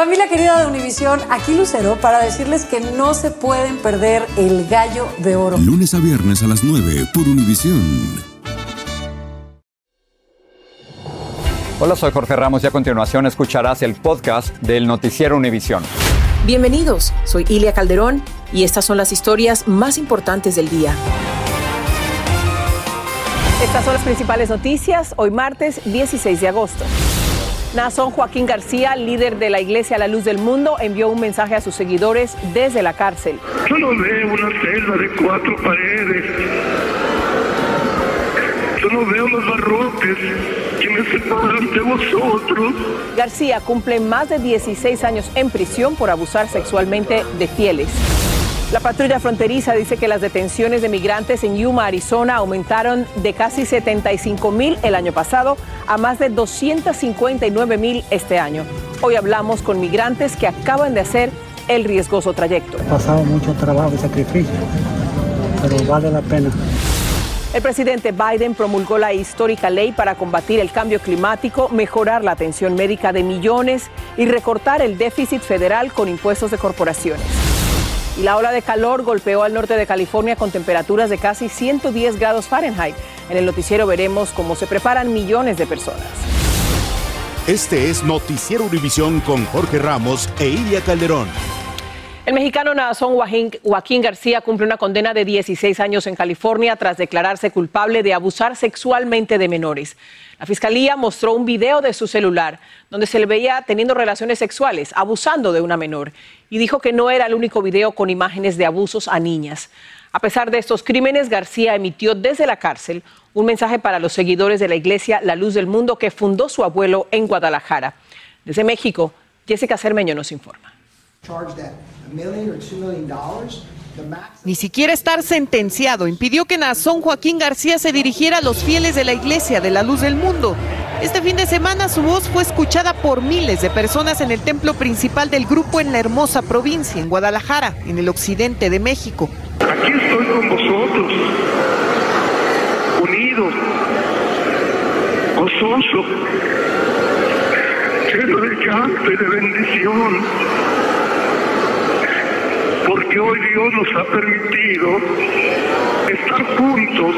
Familia querida de Univisión, aquí Lucero para decirles que no se pueden perder el gallo de oro. Lunes a viernes a las 9 por Univisión. Hola, soy Jorge Ramos y a continuación escucharás el podcast del Noticiero Univisión. Bienvenidos, soy Ilia Calderón y estas son las historias más importantes del día. Estas son las principales noticias hoy martes 16 de agosto. Nazón Joaquín García, líder de la Iglesia La Luz del Mundo, envió un mensaje a sus seguidores desde la cárcel. Yo no veo una celda de cuatro paredes. Yo no veo los barrotes que me separan de vosotros. García cumple más de 16 años en prisión por abusar sexualmente de fieles. La patrulla fronteriza dice que las detenciones de migrantes en Yuma, Arizona, aumentaron de casi 75 mil el año pasado a más de 259 mil este año. Hoy hablamos con migrantes que acaban de hacer el riesgoso trayecto. He pasado mucho trabajo y sacrificio, pero vale la pena. El presidente Biden promulgó la histórica ley para combatir el cambio climático, mejorar la atención médica de millones y recortar el déficit federal con impuestos de corporaciones. La ola de calor golpeó al norte de California con temperaturas de casi 110 grados Fahrenheit. En el noticiero veremos cómo se preparan millones de personas. Este es Noticiero Univisión con Jorge Ramos e Ilia Calderón. El mexicano Nazón Joaquín García cumple una condena de 16 años en California tras declararse culpable de abusar sexualmente de menores. La fiscalía mostró un video de su celular donde se le veía teniendo relaciones sexuales, abusando de una menor, y dijo que no era el único video con imágenes de abusos a niñas. A pesar de estos crímenes, García emitió desde la cárcel un mensaje para los seguidores de la iglesia La Luz del Mundo que fundó su abuelo en Guadalajara. Desde México, Jessica Cermeño nos informa. Ni siquiera estar sentenciado impidió que Nazón Joaquín García se dirigiera a los fieles de la Iglesia de la Luz del Mundo. Este fin de semana su voz fue escuchada por miles de personas en el templo principal del grupo en la hermosa provincia, en Guadalajara, en el occidente de México. Aquí estoy con vosotros, unidos, gozoso, lleno de canto y de bendición porque hoy Dios nos ha permitido estar juntos.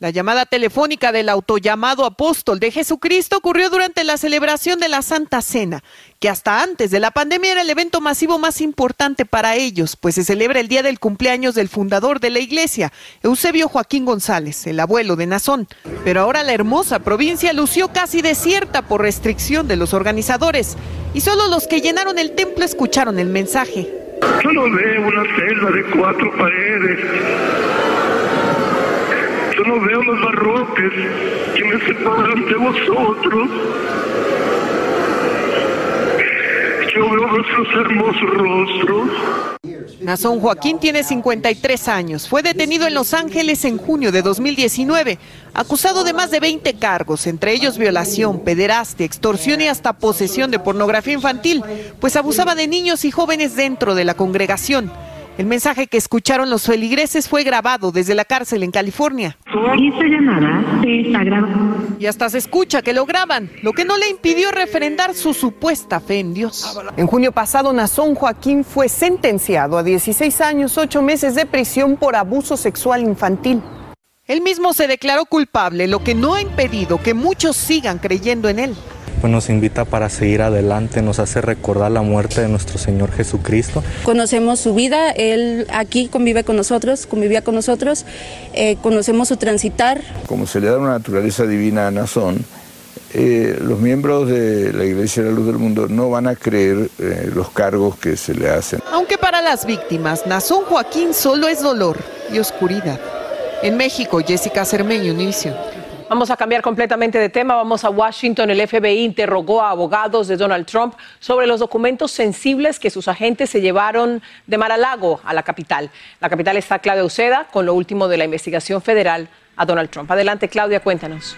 La llamada telefónica del autollamado apóstol de Jesucristo ocurrió durante la celebración de la Santa Cena, que hasta antes de la pandemia era el evento masivo más importante para ellos, pues se celebra el día del cumpleaños del fundador de la iglesia, Eusebio Joaquín González, el abuelo de Nazón. Pero ahora la hermosa provincia lució casi desierta por restricción de los organizadores, y solo los que llenaron el templo escucharon el mensaje. Yo no veo una celda de cuatro paredes. Yo no veo los barrotes que me separan de vosotros. Yo veo vuestros hermosos rostros. Nazón Joaquín tiene 53 años. Fue detenido en Los Ángeles en junio de 2019, acusado de más de 20 cargos, entre ellos violación, pederastia, extorsión y hasta posesión de pornografía infantil, pues abusaba de niños y jóvenes dentro de la congregación. El mensaje que escucharon los feligreses fue grabado desde la cárcel en California. Esta llamada se está grabando. Y hasta se escucha que lo graban, lo que no le impidió refrendar su supuesta fe en Dios. En junio pasado, Nazón Joaquín fue sentenciado a 16 años, 8 meses de prisión por abuso sexual infantil. Él mismo se declaró culpable, lo que no ha impedido que muchos sigan creyendo en él pues nos invita para seguir adelante, nos hace recordar la muerte de nuestro Señor Jesucristo. Conocemos su vida, Él aquí convive con nosotros, convivía con nosotros, eh, conocemos su transitar. Como se le da una naturaleza divina a Nazón, eh, los miembros de la Iglesia de la Luz del Mundo no van a creer eh, los cargos que se le hacen. Aunque para las víctimas, Nazón Joaquín solo es dolor y oscuridad. En México, Jessica Cermeño, Univision. Vamos a cambiar completamente de tema. Vamos a Washington. El FBI interrogó a abogados de Donald Trump sobre los documentos sensibles que sus agentes se llevaron de Mar-a-Lago a la capital. La capital está Claudia Uceda con lo último de la investigación federal a Donald Trump. Adelante, Claudia, cuéntanos.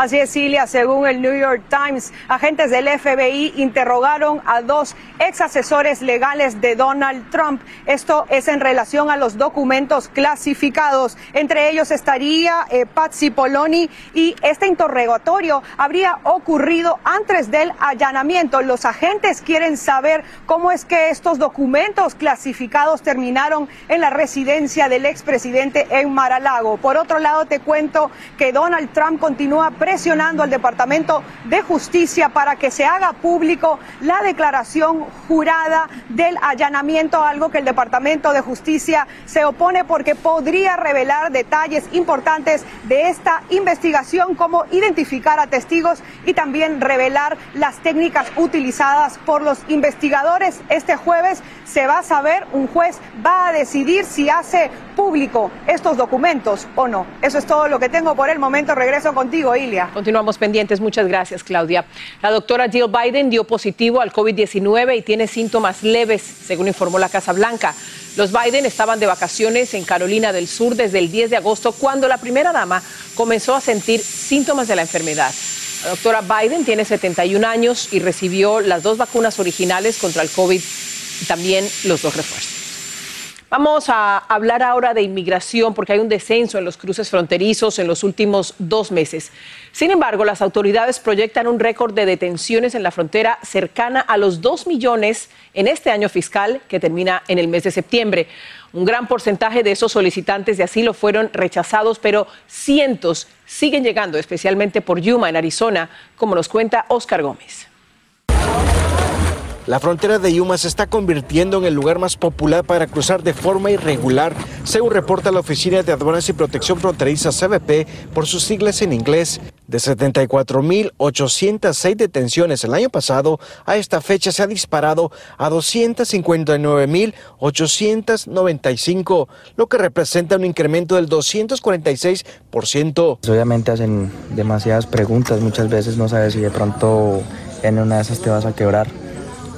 Así es, Cilia, según el New York Times, agentes del FBI interrogaron a dos ex asesores legales de Donald Trump. Esto es en relación a los documentos clasificados. Entre ellos estaría eh, Patsy Poloni y este interrogatorio habría ocurrido antes del allanamiento. Los agentes quieren saber cómo es que estos documentos clasificados terminaron en la residencia del expresidente en Maralago. Por otro lado, te cuento que Donald Trump continúa presionando al Departamento de Justicia para que se haga público la declaración jurada del allanamiento, algo que el Departamento de Justicia se opone porque podría revelar detalles importantes de esta investigación, como identificar a testigos y también revelar las técnicas utilizadas por los investigadores. Este jueves se va a saber, un juez va a decidir si hace público estos documentos o no. Eso es todo lo que tengo por el momento. Regreso contigo, Ilia. Continuamos pendientes. Muchas gracias, Claudia. La doctora Jill Biden dio positivo al COVID-19 y tiene síntomas leves, según informó la Casa Blanca. Los Biden estaban de vacaciones en Carolina del Sur desde el 10 de agosto, cuando la primera dama comenzó a sentir síntomas de la enfermedad. La doctora Biden tiene 71 años y recibió las dos vacunas originales contra el COVID y también los dos refuerzos. Vamos a hablar ahora de inmigración porque hay un descenso en los cruces fronterizos en los últimos dos meses. Sin embargo, las autoridades proyectan un récord de detenciones en la frontera cercana a los 2 millones en este año fiscal que termina en el mes de septiembre. Un gran porcentaje de esos solicitantes de asilo fueron rechazados, pero cientos siguen llegando, especialmente por Yuma, en Arizona, como nos cuenta Oscar Gómez. La frontera de Yuma se está convirtiendo en el lugar más popular para cruzar de forma irregular, según reporta la Oficina de Aduanas y Protección Fronteriza CBP por sus siglas en inglés. De 74.806 detenciones el año pasado, a esta fecha se ha disparado a 259.895, lo que representa un incremento del 246%. Obviamente hacen demasiadas preguntas, muchas veces no sabes si de pronto en una de esas te vas a quebrar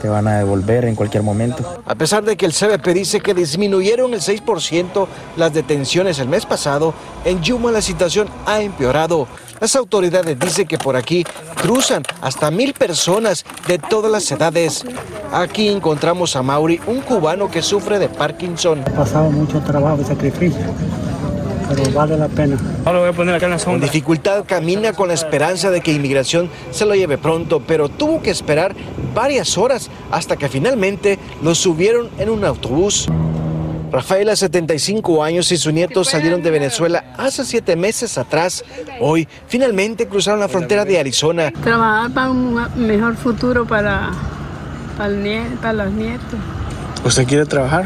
te van a devolver en cualquier momento. A pesar de que el CBP dice que disminuyeron el 6% las detenciones el mes pasado, en Yuma la situación ha empeorado. Las autoridades dicen que por aquí cruzan hasta mil personas de todas las edades. Aquí encontramos a Mauri, un cubano que sufre de Parkinson. He pasado mucho trabajo y sacrificio, pero vale la pena. Ahora voy a poner acá en la Con dificultad camina con la esperanza de que inmigración se lo lleve pronto, pero tuvo que esperar varias horas hasta que finalmente lo subieron en un autobús. Rafaela, 75 años, y su nieto salieron de Venezuela hace siete meses atrás. Hoy finalmente cruzaron la frontera de Arizona. Trabajar para un mejor futuro para, para, el nie- para los nietos. ¿Usted quiere trabajar?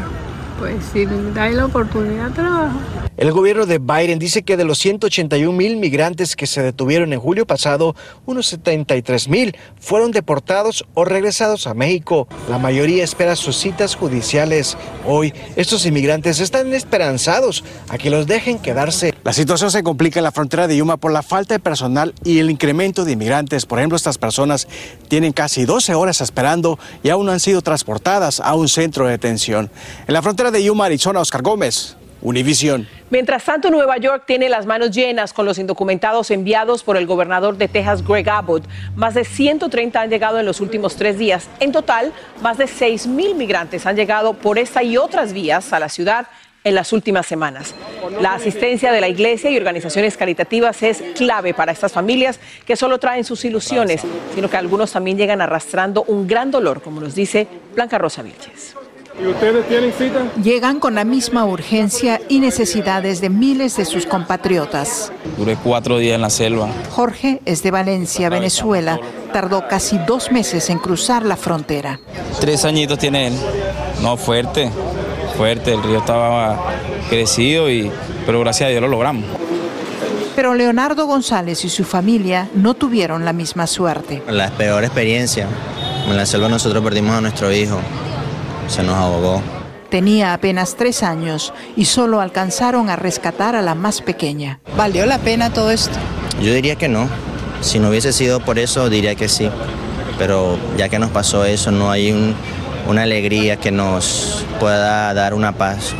Pues si da la oportunidad, trabajo. El gobierno de Biden dice que de los 181 mil migrantes que se detuvieron en julio pasado, unos 73 mil fueron deportados o regresados a México. La mayoría espera sus citas judiciales. Hoy, estos inmigrantes están esperanzados a que los dejen quedarse. La situación se complica en la frontera de Yuma por la falta de personal y el incremento de inmigrantes. Por ejemplo, estas personas tienen casi 12 horas esperando y aún no han sido transportadas a un centro de detención. En la frontera de Yuma, Arizona, Oscar Gómez, Univisión. Mientras tanto, Nueva York tiene las manos llenas con los indocumentados enviados por el gobernador de Texas, Greg Abbott. Más de 130 han llegado en los últimos tres días. En total, más de 6 mil migrantes han llegado por esta y otras vías a la ciudad en las últimas semanas. La asistencia de la iglesia y organizaciones caritativas es clave para estas familias que solo traen sus ilusiones, sino que algunos también llegan arrastrando un gran dolor, como nos dice Blanca Rosa Vilches. ¿Y ustedes tienen cita? Llegan con la misma urgencia y necesidades de miles de sus compatriotas. Duré cuatro días en la selva. Jorge es de Valencia, Venezuela. Tardó casi dos meses en cruzar la frontera. Tres añitos tiene él. No, fuerte, fuerte. El río estaba crecido, y, pero gracias a Dios lo logramos. Pero Leonardo González y su familia no tuvieron la misma suerte. La peor experiencia. En la selva nosotros perdimos a nuestro hijo. Se nos ahogó. Tenía apenas tres años y solo alcanzaron a rescatar a la más pequeña. ¿Valió la pena todo esto? Yo diría que no. Si no hubiese sido por eso, diría que sí. Pero ya que nos pasó eso, no hay un- una alegría que nos pueda dar una paz.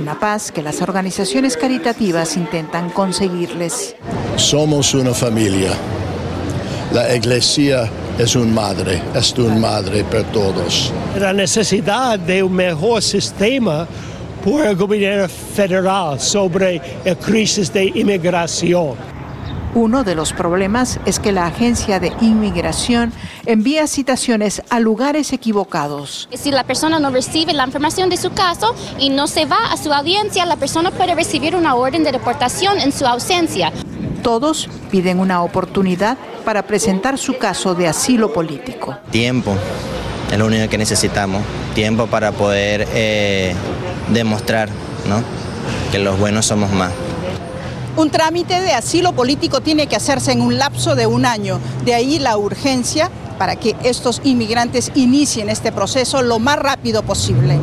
Una paz que las organizaciones caritativas intentan conseguirles. somos una familia. La iglesia es un madre, es una madre para todos. La necesidad de un mejor sistema por el gobierno federal sobre la crisis de inmigración. Uno de los problemas es que la agencia de inmigración envía citaciones a lugares equivocados. Si la persona no recibe la información de su caso y no se va a su audiencia, la persona puede recibir una orden de deportación en su ausencia. Todos piden una oportunidad para presentar su caso de asilo político. Tiempo es lo único que necesitamos. Tiempo para poder eh, demostrar ¿no? que los buenos somos más. Un trámite de asilo político tiene que hacerse en un lapso de un año. De ahí la urgencia para que estos inmigrantes inicien este proceso lo más rápido posible.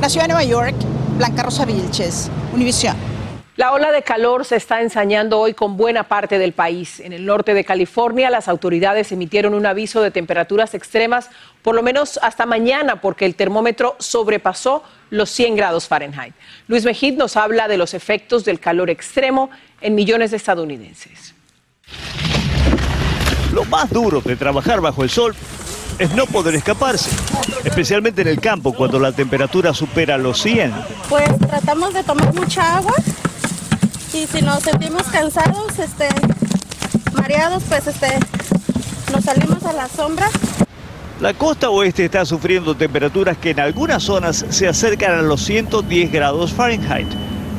La ciudad de Nueva York, Blanca Rosa Vilches, Univisión. La ola de calor se está ensañando hoy con buena parte del país. En el norte de California, las autoridades emitieron un aviso de temperaturas extremas por lo menos hasta mañana, porque el termómetro sobrepasó los 100 grados Fahrenheit. Luis Mejid nos habla de los efectos del calor extremo en millones de estadounidenses. Lo más duro de trabajar bajo el sol es no poder escaparse, especialmente en el campo cuando la temperatura supera los 100. Pues tratamos de tomar mucha agua y si nos sentimos cansados, este, mareados, pues este, nos salimos a la sombra. La costa oeste está sufriendo temperaturas que en algunas zonas se acercan a los 110 grados Fahrenheit.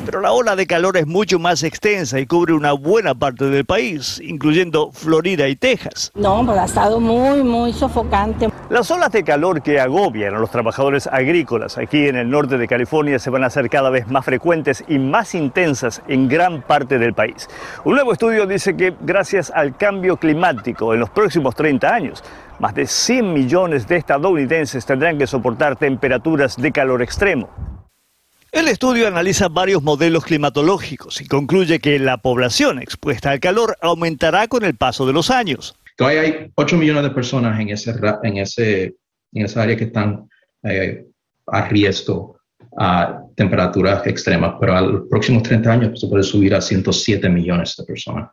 Pero la ola de calor es mucho más extensa y cubre una buena parte del país, incluyendo Florida y Texas. No, pues ha estado muy, muy sofocante. Las olas de calor que agobian a los trabajadores agrícolas aquí en el norte de California se van a hacer cada vez más frecuentes y más intensas en gran parte del país. Un nuevo estudio dice que gracias al cambio climático en los próximos 30 años, más de 100 millones de estadounidenses tendrán que soportar temperaturas de calor extremo. El estudio analiza varios modelos climatológicos y concluye que la población expuesta al calor aumentará con el paso de los años. Todavía hay 8 millones de personas en, ese, en, ese, en esa área que están eh, a riesgo a temperaturas extremas, pero a los próximos 30 años se puede subir a 107 millones de personas.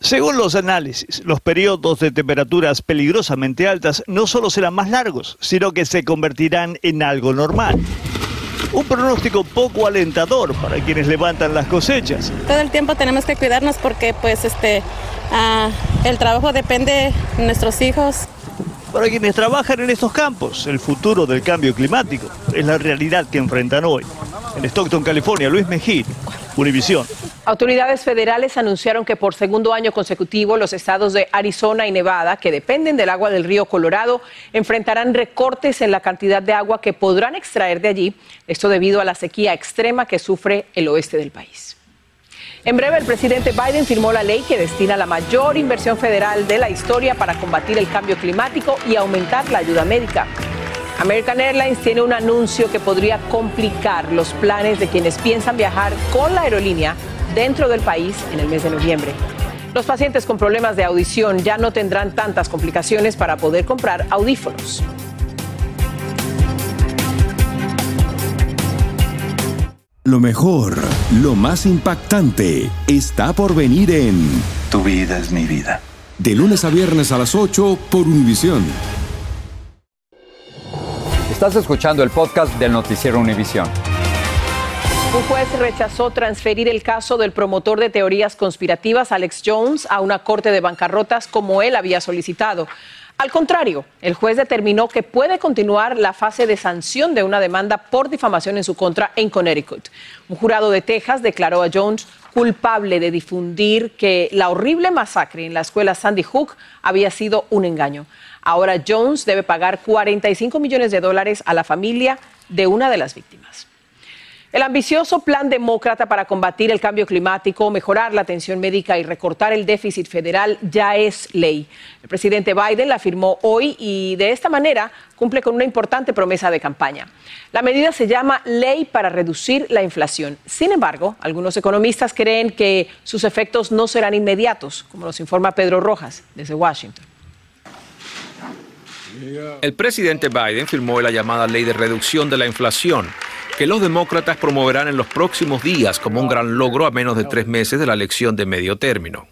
Según los análisis, los periodos de temperaturas peligrosamente altas no solo serán más largos, sino que se convertirán en algo normal. Un pronóstico poco alentador para quienes levantan las cosechas. Todo el tiempo tenemos que cuidarnos porque pues este ah, el trabajo depende de nuestros hijos. Para quienes trabajan en estos campos, el futuro del cambio climático es la realidad que enfrentan hoy. En Stockton, California, Luis Mejía, Univisión. Autoridades federales anunciaron que por segundo año consecutivo los estados de Arizona y Nevada, que dependen del agua del río Colorado, enfrentarán recortes en la cantidad de agua que podrán extraer de allí, esto debido a la sequía extrema que sufre el oeste del país. En breve, el presidente Biden firmó la ley que destina la mayor inversión federal de la historia para combatir el cambio climático y aumentar la ayuda médica. American Airlines tiene un anuncio que podría complicar los planes de quienes piensan viajar con la aerolínea dentro del país en el mes de noviembre. Los pacientes con problemas de audición ya no tendrán tantas complicaciones para poder comprar audífonos. Lo mejor, lo más impactante, está por venir en Tu vida es mi vida. De lunes a viernes a las 8 por Univisión. Estás escuchando el podcast del noticiero Univisión. Un juez rechazó transferir el caso del promotor de teorías conspirativas, Alex Jones, a una corte de bancarrotas como él había solicitado. Al contrario, el juez determinó que puede continuar la fase de sanción de una demanda por difamación en su contra en Connecticut. Un jurado de Texas declaró a Jones culpable de difundir que la horrible masacre en la escuela Sandy Hook había sido un engaño. Ahora Jones debe pagar 45 millones de dólares a la familia de una de las víctimas. El ambicioso plan demócrata para combatir el cambio climático, mejorar la atención médica y recortar el déficit federal ya es ley. El presidente Biden la firmó hoy y de esta manera cumple con una importante promesa de campaña. La medida se llama Ley para reducir la inflación. Sin embargo, algunos economistas creen que sus efectos no serán inmediatos, como nos informa Pedro Rojas desde Washington. El presidente Biden firmó la llamada Ley de Reducción de la Inflación que los demócratas promoverán en los próximos días como un gran logro a menos de tres meses de la elección de medio término.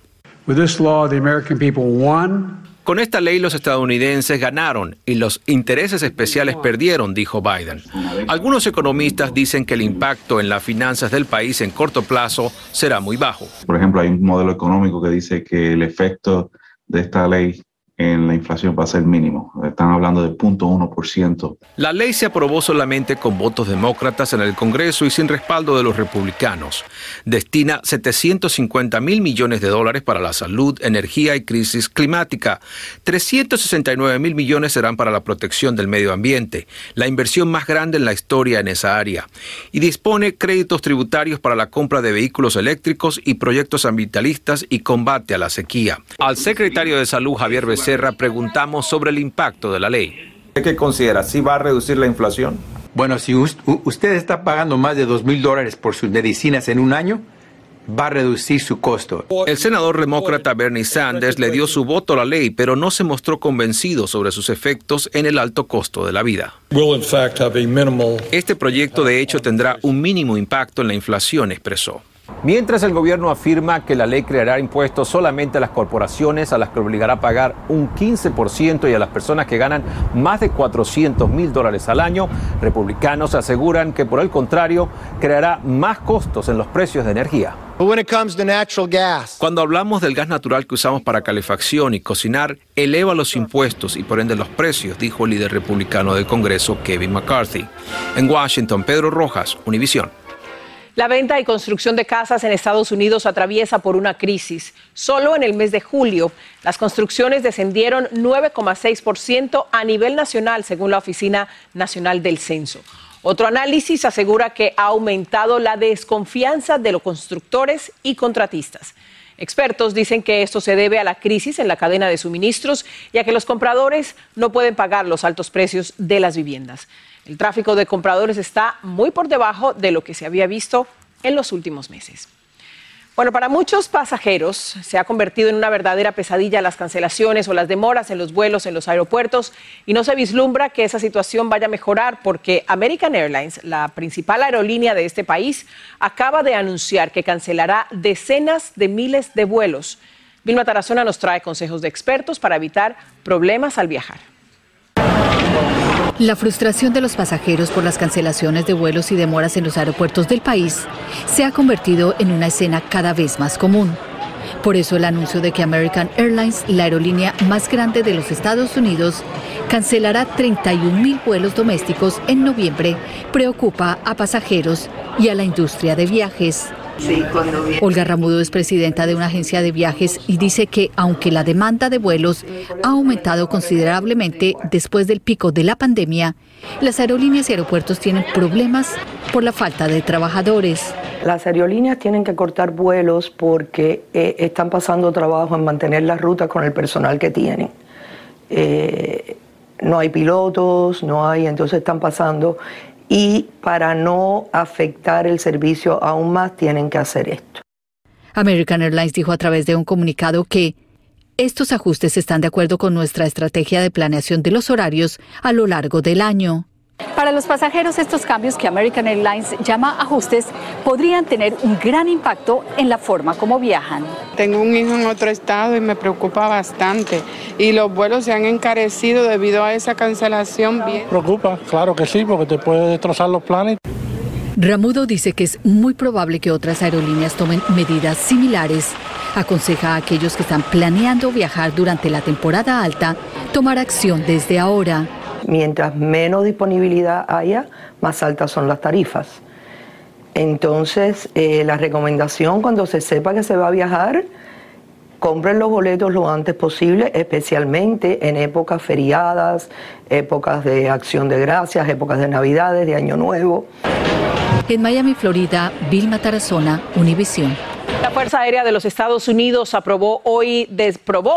Con esta ley los estadounidenses ganaron y los intereses especiales perdieron, dijo Biden. Algunos economistas dicen que el impacto en las finanzas del país en corto plazo será muy bajo. Por ejemplo, hay un modelo económico que dice que el efecto de esta ley en la inflación va a ser mínimo. Están hablando de 0.1%. La ley se aprobó solamente con votos demócratas en el Congreso y sin respaldo de los republicanos. Destina 750 mil millones de dólares para la salud, energía y crisis climática. 369 mil millones serán para la protección del medio ambiente, la inversión más grande en la historia en esa área. Y dispone créditos tributarios para la compra de vehículos eléctricos y proyectos ambientalistas y combate a la sequía. Al secretario de Salud, Javier Becerra, preguntamos sobre el impacto de la ley. ¿Qué considera? ¿Sí va a reducir la inflación? Bueno, si usted está pagando más de dos mil dólares por sus medicinas en un año, va a reducir su costo. El senador demócrata Bernie Sanders le dio su voto a la ley, pero no se mostró convencido sobre sus efectos en el alto costo de la vida. Este proyecto de hecho tendrá un mínimo impacto en la inflación, expresó. Mientras el gobierno afirma que la ley creará impuestos solamente a las corporaciones, a las que obligará a pagar un 15% y a las personas que ganan más de 400 mil dólares al año, republicanos aseguran que por el contrario creará más costos en los precios de energía. Cuando hablamos del gas natural que usamos para calefacción y cocinar, eleva los impuestos y por ende los precios, dijo el líder republicano del Congreso, Kevin McCarthy. En Washington, Pedro Rojas, Univisión. La venta y construcción de casas en Estados Unidos atraviesa por una crisis. Solo en el mes de julio, las construcciones descendieron 9,6% a nivel nacional, según la Oficina Nacional del Censo. Otro análisis asegura que ha aumentado la desconfianza de los constructores y contratistas. Expertos dicen que esto se debe a la crisis en la cadena de suministros y a que los compradores no pueden pagar los altos precios de las viviendas. El tráfico de compradores está muy por debajo de lo que se había visto en los últimos meses. Bueno, para muchos pasajeros se ha convertido en una verdadera pesadilla las cancelaciones o las demoras en los vuelos en los aeropuertos y no se vislumbra que esa situación vaya a mejorar porque American Airlines, la principal aerolínea de este país, acaba de anunciar que cancelará decenas de miles de vuelos. Vilma Tarazona nos trae consejos de expertos para evitar problemas al viajar. La frustración de los pasajeros por las cancelaciones de vuelos y demoras en los aeropuertos del país se ha convertido en una escena cada vez más común. Por eso el anuncio de que American Airlines, la aerolínea más grande de los Estados Unidos, cancelará 31 mil vuelos domésticos en noviembre preocupa a pasajeros y a la industria de viajes. Olga Ramudo es presidenta de una agencia de viajes y dice que aunque la demanda de vuelos ha aumentado considerablemente después del pico de la pandemia, las aerolíneas y aeropuertos tienen problemas por la falta de trabajadores. Las aerolíneas tienen que cortar vuelos porque eh, están pasando trabajo en mantener la ruta con el personal que tienen. Eh, no hay pilotos, no hay, entonces están pasando y para no afectar el servicio aún más tienen que hacer esto. American Airlines dijo a través de un comunicado que estos ajustes están de acuerdo con nuestra estrategia de planeación de los horarios a lo largo del año. Para los pasajeros, estos cambios que American Airlines llama ajustes podrían tener un gran impacto en la forma como viajan. Tengo un hijo en otro estado y me preocupa bastante. Y los vuelos se han encarecido debido a esa cancelación. Bien. Preocupa, claro que sí, porque te puede destrozar los planes. Ramudo dice que es muy probable que otras aerolíneas tomen medidas similares. Aconseja a aquellos que están planeando viajar durante la temporada alta tomar acción desde ahora. Mientras menos disponibilidad haya, más altas son las tarifas. Entonces, eh, la recomendación cuando se sepa que se va a viajar, compren los boletos lo antes posible, especialmente en épocas feriadas, épocas de acción de gracias, épocas de navidades, de Año Nuevo. En Miami, Florida, Vilma Tarazona, Univisión. La Fuerza Aérea de los Estados Unidos aprobó hoy,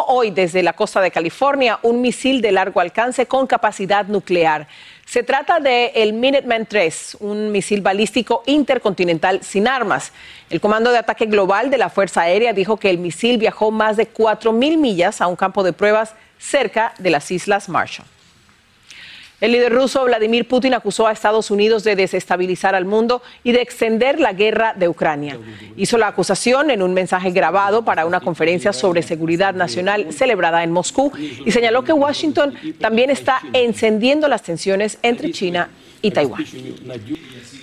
hoy desde la costa de California un misil de largo alcance con capacidad nuclear. Se trata de el Minuteman III, un misil balístico intercontinental sin armas. El Comando de Ataque Global de la Fuerza Aérea dijo que el misil viajó más de 4.000 millas a un campo de pruebas cerca de las Islas Marshall. El líder ruso Vladimir Putin acusó a Estados Unidos de desestabilizar al mundo y de extender la guerra de Ucrania. Hizo la acusación en un mensaje grabado para una conferencia sobre seguridad nacional celebrada en Moscú y señaló que Washington también está encendiendo las tensiones entre China y Taiwán.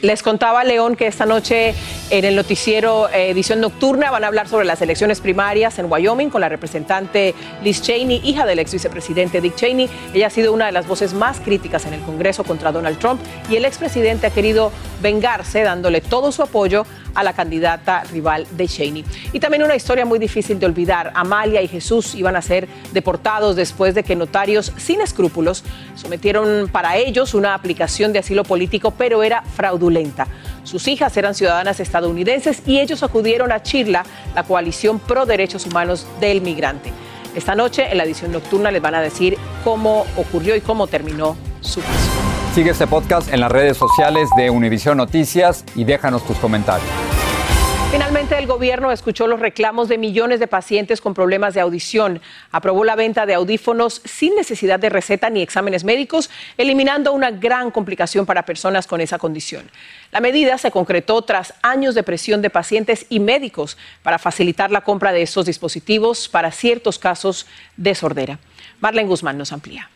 Les contaba León que esta noche en el noticiero eh, edición nocturna van a hablar sobre las elecciones primarias en Wyoming con la representante Liz Cheney, hija del ex vicepresidente Dick Cheney. Ella ha sido una de las voces más críticas en el Congreso contra Donald Trump y el expresidente ha querido vengarse dándole todo su apoyo a la candidata rival de Cheney. Y también una historia muy difícil de olvidar. Amalia y Jesús iban a ser deportados después de que notarios sin escrúpulos sometieron para ellos una aplicación de asilo político, pero era fraudulenta. Sus hijas eran ciudadanas estadounidenses y ellos acudieron a Chirla, la coalición pro derechos humanos del migrante. Esta noche en la edición nocturna les van a decir cómo ocurrió y cómo terminó su caso. Sigue este podcast en las redes sociales de Univision Noticias y déjanos tus comentarios. Finalmente, el gobierno escuchó los reclamos de millones de pacientes con problemas de audición. Aprobó la venta de audífonos sin necesidad de receta ni exámenes médicos, eliminando una gran complicación para personas con esa condición. La medida se concretó tras años de presión de pacientes y médicos para facilitar la compra de estos dispositivos para ciertos casos de sordera. Marlene Guzmán nos amplía.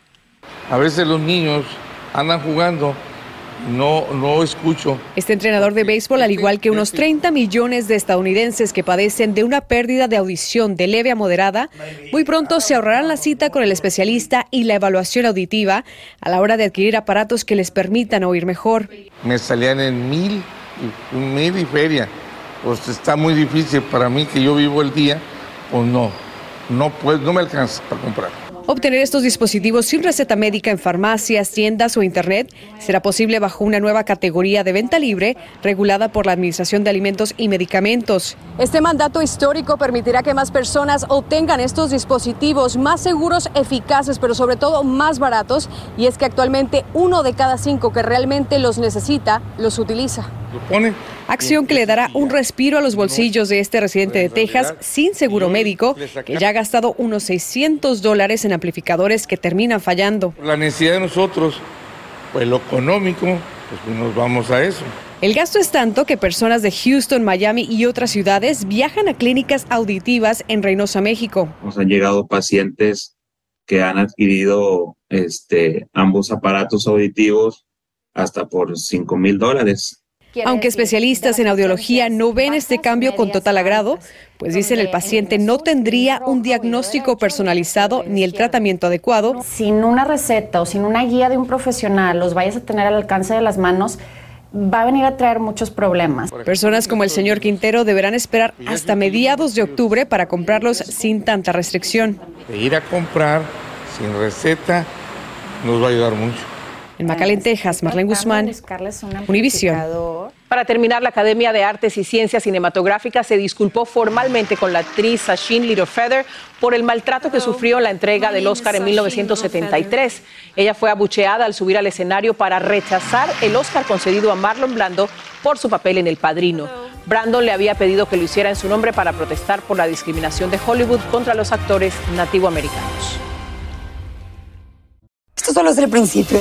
A veces los niños andan jugando no, no escucho. Este entrenador de béisbol, al igual que unos 30 millones de estadounidenses que padecen de una pérdida de audición de leve a moderada, muy pronto se ahorrarán la cita con el especialista y la evaluación auditiva a la hora de adquirir aparatos que les permitan oír mejor. Me salían en mil, mil y feria. Pues está muy difícil para mí que yo vivo el día, pues no, no, pues, no me alcanza para comprar. Obtener estos dispositivos sin receta médica en farmacias, tiendas o internet será posible bajo una nueva categoría de venta libre regulada por la Administración de Alimentos y Medicamentos. Este mandato histórico permitirá que más personas obtengan estos dispositivos más seguros, eficaces, pero sobre todo más baratos. Y es que actualmente uno de cada cinco que realmente los necesita los utiliza. Acción que le dará un respiro a los bolsillos de este residente de Texas sin seguro médico, que ya ha gastado unos 600 dólares en amplificadores que terminan fallando. La necesidad de nosotros, pues lo económico, pues nos vamos a eso. El gasto es tanto que personas de Houston, Miami y otras ciudades viajan a clínicas auditivas en Reynosa, México. Nos han llegado pacientes que han adquirido este, ambos aparatos auditivos hasta por 5 mil dólares. Aunque especialistas en audiología no ven este cambio con total agrado, pues dicen el paciente no tendría un diagnóstico personalizado ni el tratamiento adecuado. Sin una receta o sin una guía de un profesional, los vayas a tener al alcance de las manos, va a venir a traer muchos problemas. Personas como el señor Quintero deberán esperar hasta mediados de octubre para comprarlos sin tanta restricción. ir a comprar sin receta nos va a ayudar mucho. En McAllen, Texas, Marlene Guzmán, Univision. Para terminar, la Academia de Artes y Ciencias Cinematográficas se disculpó formalmente con la actriz Sasheen Littlefeather por el maltrato que sufrió en la entrega del Oscar en 1973. Ella fue abucheada al subir al escenario para rechazar el Oscar concedido a Marlon Brando por su papel en El Padrino. Brandon le había pedido que lo hiciera en su nombre para protestar por la discriminación de Hollywood contra los actores nativoamericanos. Esto solo es el principio.